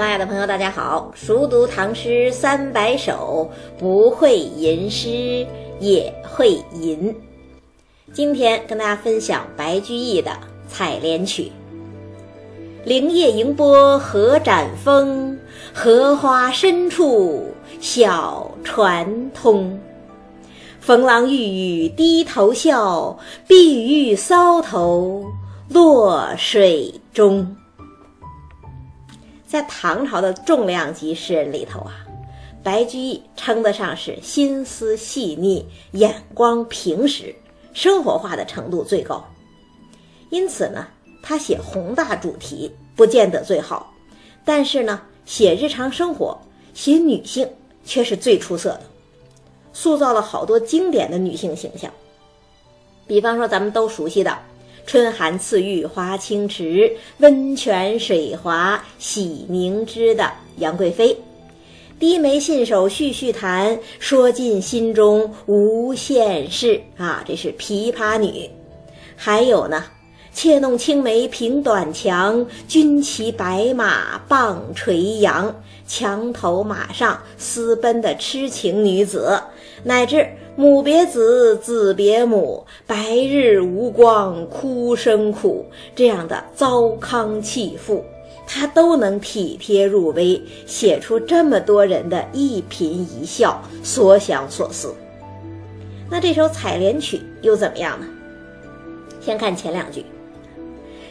马拉雅的朋友，大家好！熟读唐诗三百首，不会吟诗也会吟。今天跟大家分享白居易的《采莲曲》：灵叶迎波荷展风，荷花深处小船通。逢郎欲语低头笑，碧玉搔头落水中。在唐朝的重量级诗人里头啊，白居易称得上是心思细腻、眼光平实、生活化的程度最高。因此呢，他写宏大主题不见得最好，但是呢，写日常生活、写女性却是最出色的，塑造了好多经典的女性形象。比方说，咱们都熟悉的。春寒赐浴华清池，温泉水滑洗凝脂的杨贵妃，低眉信手续续弹，说尽心中无限事啊！这是琵琶女。还有呢，妾弄青梅凭短墙，军骑白马棒垂杨，墙头马上私奔的痴情女子，乃至。母别子，子别母，白日无光，哭声苦。这样的糟糠弃妇，他都能体贴入微，写出这么多人的一颦一笑、所想所思。那这首《采莲曲》又怎么样呢？先看前两句：“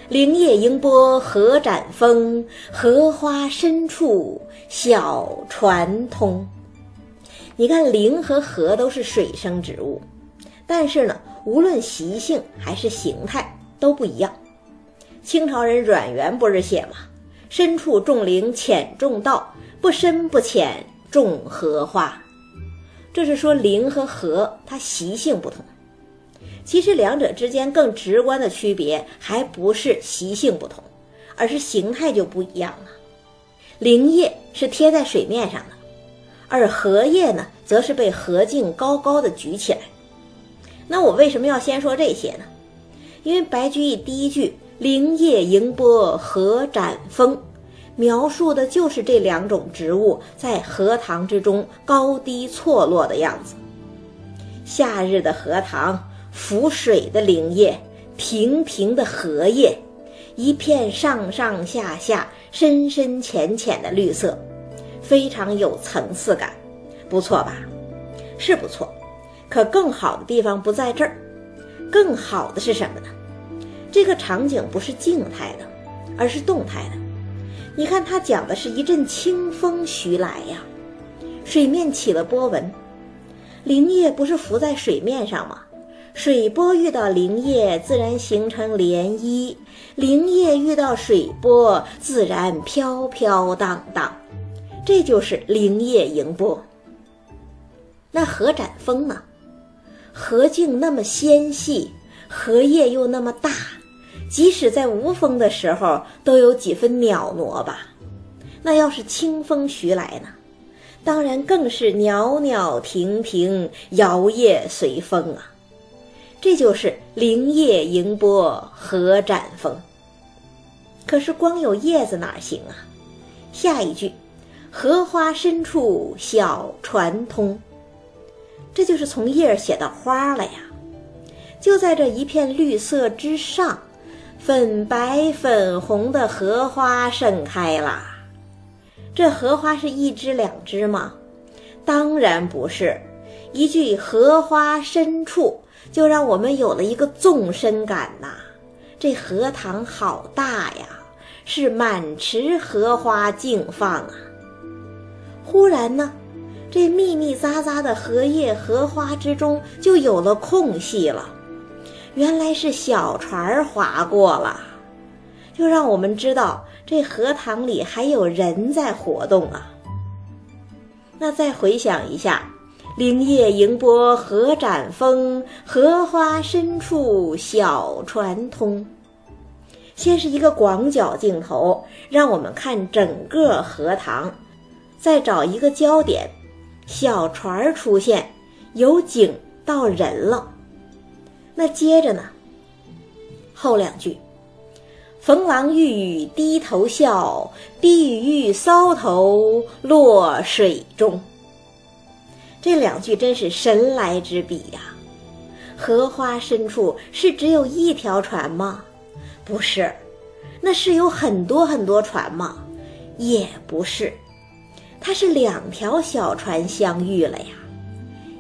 灵叶盈波荷展风，荷花深处小船通。”你看，灵和荷都是水生植物，但是呢，无论习性还是形态都不一样。清朝人阮元不是写吗？深处种灵，浅种稻，不深不浅种荷花。这是说灵和荷它习性不同。其实两者之间更直观的区别，还不是习性不同，而是形态就不一样了。灵叶是贴在水面上的。而荷叶呢，则是被荷茎高高的举起来。那我为什么要先说这些呢？因为白居易第一句“灵叶迎波荷展风”，描述的就是这两种植物在荷塘之中高低错落的样子。夏日的荷塘，浮水的灵叶，平平的荷叶，一片上上下下、深深浅浅的绿色。非常有层次感，不错吧？是不错，可更好的地方不在这儿，更好的是什么呢？这个场景不是静态的，而是动态的。你看，它讲的是一阵清风徐来呀，水面起了波纹，灵叶不是浮在水面上吗？水波遇到灵叶，自然形成涟漪；灵叶遇到水波，自然飘飘荡荡。这就是灵叶盈波。那荷展风呢？荷茎那么纤细，荷叶又那么大，即使在无风的时候都有几分袅娜吧。那要是清风徐来呢？当然更是袅袅婷婷，摇曳随风啊。这就是灵叶迎波，荷展风。可是光有叶子哪行啊？下一句。荷花深处小船通，这就是从叶儿写到花了呀。就在这一片绿色之上，粉白粉红的荷花盛开了。这荷花是一枝两枝吗？当然不是。一句“荷花深处”就让我们有了一个纵深感呐。这荷塘好大呀，是满池荷花竞放啊。忽然呢，这密密匝匝的荷叶、荷花之中就有了空隙了。原来是小船划过了，就让我们知道这荷塘里还有人在活动啊。那再回想一下，“灵叶迎波荷展风，荷花深处小船通”。先是一个广角镜头，让我们看整个荷塘。再找一个焦点，小船儿出现，由景到人了。那接着呢？后两句，逢郎欲语低头笑，碧玉搔头落水中。这两句真是神来之笔呀！荷花深处是只有一条船吗？不是，那是有很多很多船吗？也不是，它是两条小船相遇了呀。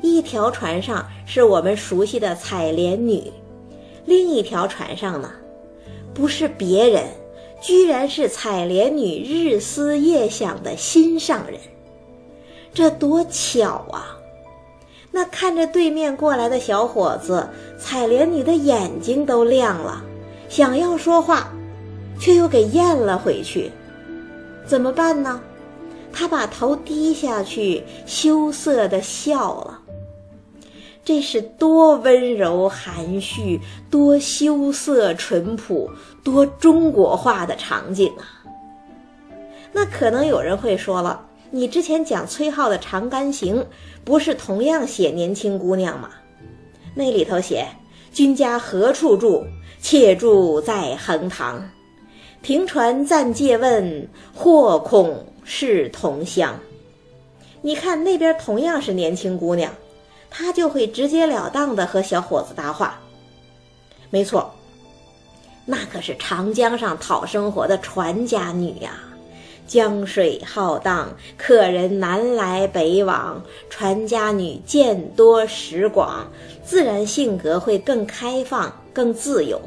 一条船上是我们熟悉的采莲女，另一条船上呢，不是别人，居然是采莲女日思夜想的心上人。这多巧啊！那看着对面过来的小伙子，采莲女的眼睛都亮了，想要说话，却又给咽了回去。怎么办呢？他把头低下去，羞涩的笑了。这是多温柔含蓄、多羞涩淳朴、多中国化的场景啊！那可能有人会说了。你之前讲崔颢的《长干行》，不是同样写年轻姑娘吗？那里头写：“君家何处住？妾住在横塘。停船暂借问，或恐是同乡。”你看那边同样是年轻姑娘，她就会直截了当的和小伙子搭话。没错，那可是长江上讨生活的船家女呀。江水浩荡，客人南来北往，船家女见多识广，自然性格会更开放、更自由。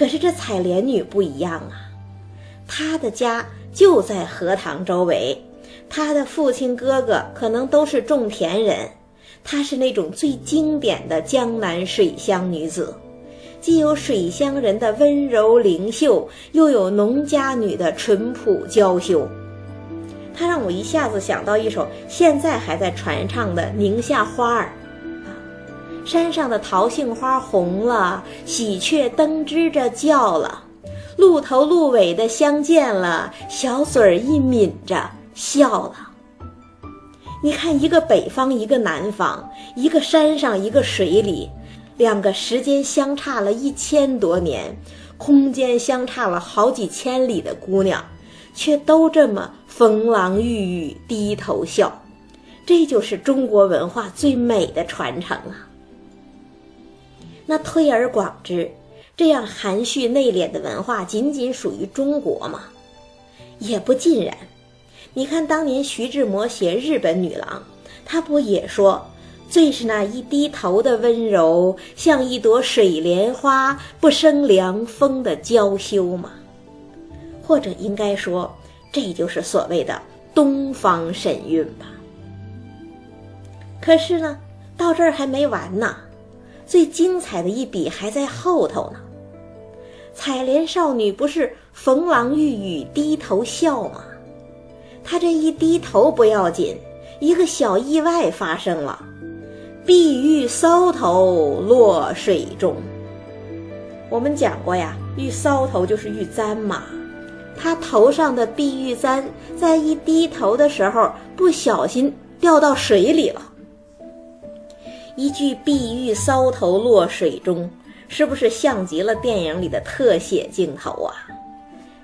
可是这采莲女不一样啊，她的家就在荷塘周围，她的父亲哥哥可能都是种田人，她是那种最经典的江南水乡女子。既有水乡人的温柔灵秀，又有农家女的淳朴娇羞，她让我一下子想到一首现在还在传唱的《宁夏花儿》，山上的桃杏花红了，喜鹊登枝着叫了，鹿头鹿尾的相见了，小嘴儿一抿着笑了。你看，一个北方，一个南方，一个山上，一个水里。两个时间相差了一千多年，空间相差了好几千里的姑娘，却都这么逢郎欲语低头笑，这就是中国文化最美的传承啊！那推而广之，这样含蓄内敛的文化仅仅属于中国吗？也不尽然。你看当年徐志摩写日本女郎，他不也说？最是那一低头的温柔，像一朵水莲花，不生凉风的娇羞吗？或者应该说，这就是所谓的东方神韵吧。可是呢，到这儿还没完呢，最精彩的一笔还在后头呢。采莲少女不是逢郎遇雨低头笑吗？她这一低头不要紧，一个小意外发生了。碧玉搔头落水中。我们讲过呀，玉搔头就是玉簪嘛。他头上的碧玉簪，在一低头的时候，不小心掉到水里了。一句“碧玉搔头落水中”，是不是像极了电影里的特写镜头啊？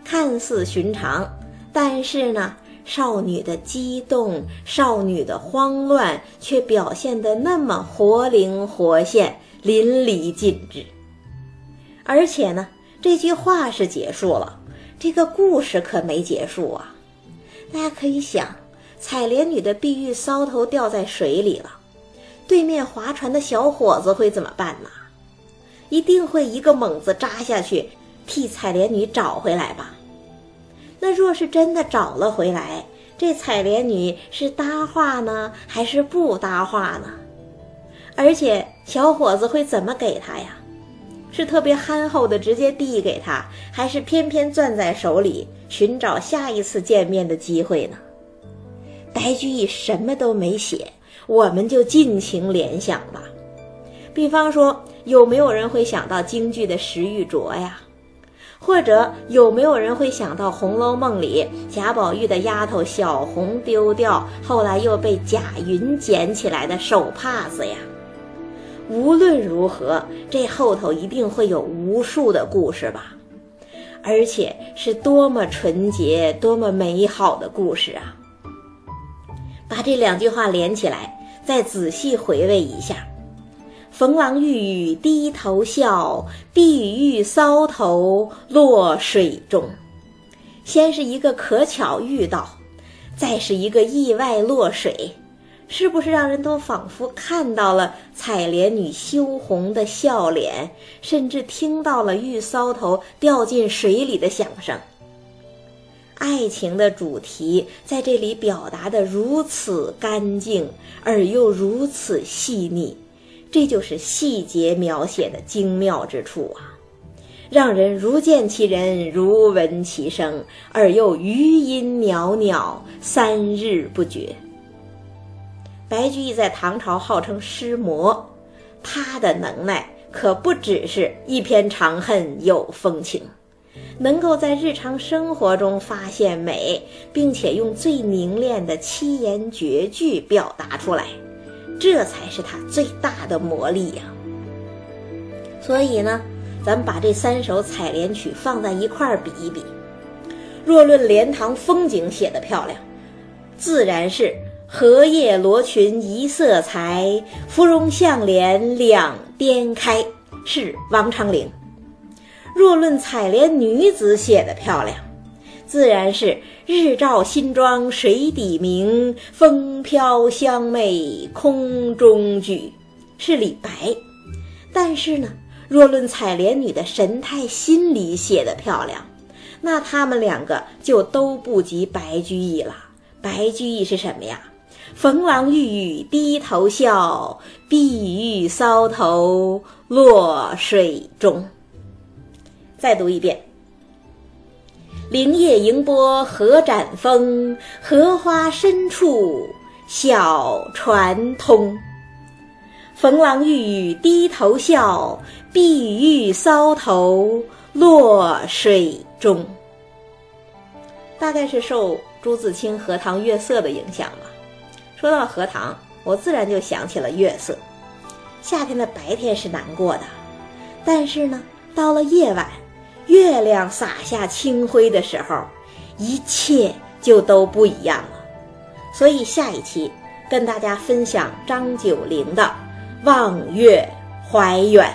看似寻常，但是呢？少女的激动，少女的慌乱，却表现得那么活灵活现、淋漓尽致。而且呢，这句话是结束了，这个故事可没结束啊！大家可以想，采莲女的碧玉搔头掉在水里了，对面划船的小伙子会怎么办呢？一定会一个猛子扎下去，替采莲女找回来吧。那若是真的找了回来，这采莲女是搭话呢，还是不搭话呢？而且小伙子会怎么给她呀？是特别憨厚的直接递给她，还是偏偏攥在手里寻找下一次见面的机会呢？白居易什么都没写，我们就尽情联想吧。比方说，有没有人会想到京剧的石玉镯呀？或者有没有人会想到《红楼梦》里贾宝玉的丫头小红丢掉，后来又被贾云捡起来的手帕子呀？无论如何，这后头一定会有无数的故事吧。而且是多么纯洁、多么美好的故事啊！把这两句话连起来，再仔细回味一下：“逢郎欲语低头笑，碧玉搔头落水中。”先是一个可巧遇到，再是一个意外落水。是不是让人都仿佛看到了采莲女羞红的笑脸，甚至听到了玉搔头掉进水里的响声？爱情的主题在这里表达的如此干净而又如此细腻，这就是细节描写的精妙之处啊，让人如见其人，如闻其声，而又余音袅袅，三日不绝。白居易在唐朝号称诗魔，他的能耐可不只是一篇长恨有风情，能够在日常生活中发现美，并且用最凝练的七言绝句表达出来，这才是他最大的魔力呀。所以呢，咱们把这三首采莲曲放在一块儿比一比，若论莲塘风景写的漂亮，自然是。荷叶罗裙一色裁，芙蓉向脸两边开，是王昌龄。若论采莲女子写的漂亮，自然是日照新妆水底明，风飘香媚空中举，是李白。但是呢，若论采莲女的神态心理写的漂亮，那他们两个就都不及白居易了。白居易是什么呀？逢郎欲语低头笑，碧玉搔头落水中。再读一遍：灵叶迎波荷展风，荷花深处小船通。逢郎欲语低头笑，碧玉搔头落水中。大概是受朱自清《荷塘月色》的影响吧。说到荷塘，我自然就想起了月色。夏天的白天是难过的，但是呢，到了夜晚，月亮洒下清辉的时候，一切就都不一样了。所以下一期跟大家分享张九龄的《望月怀远》。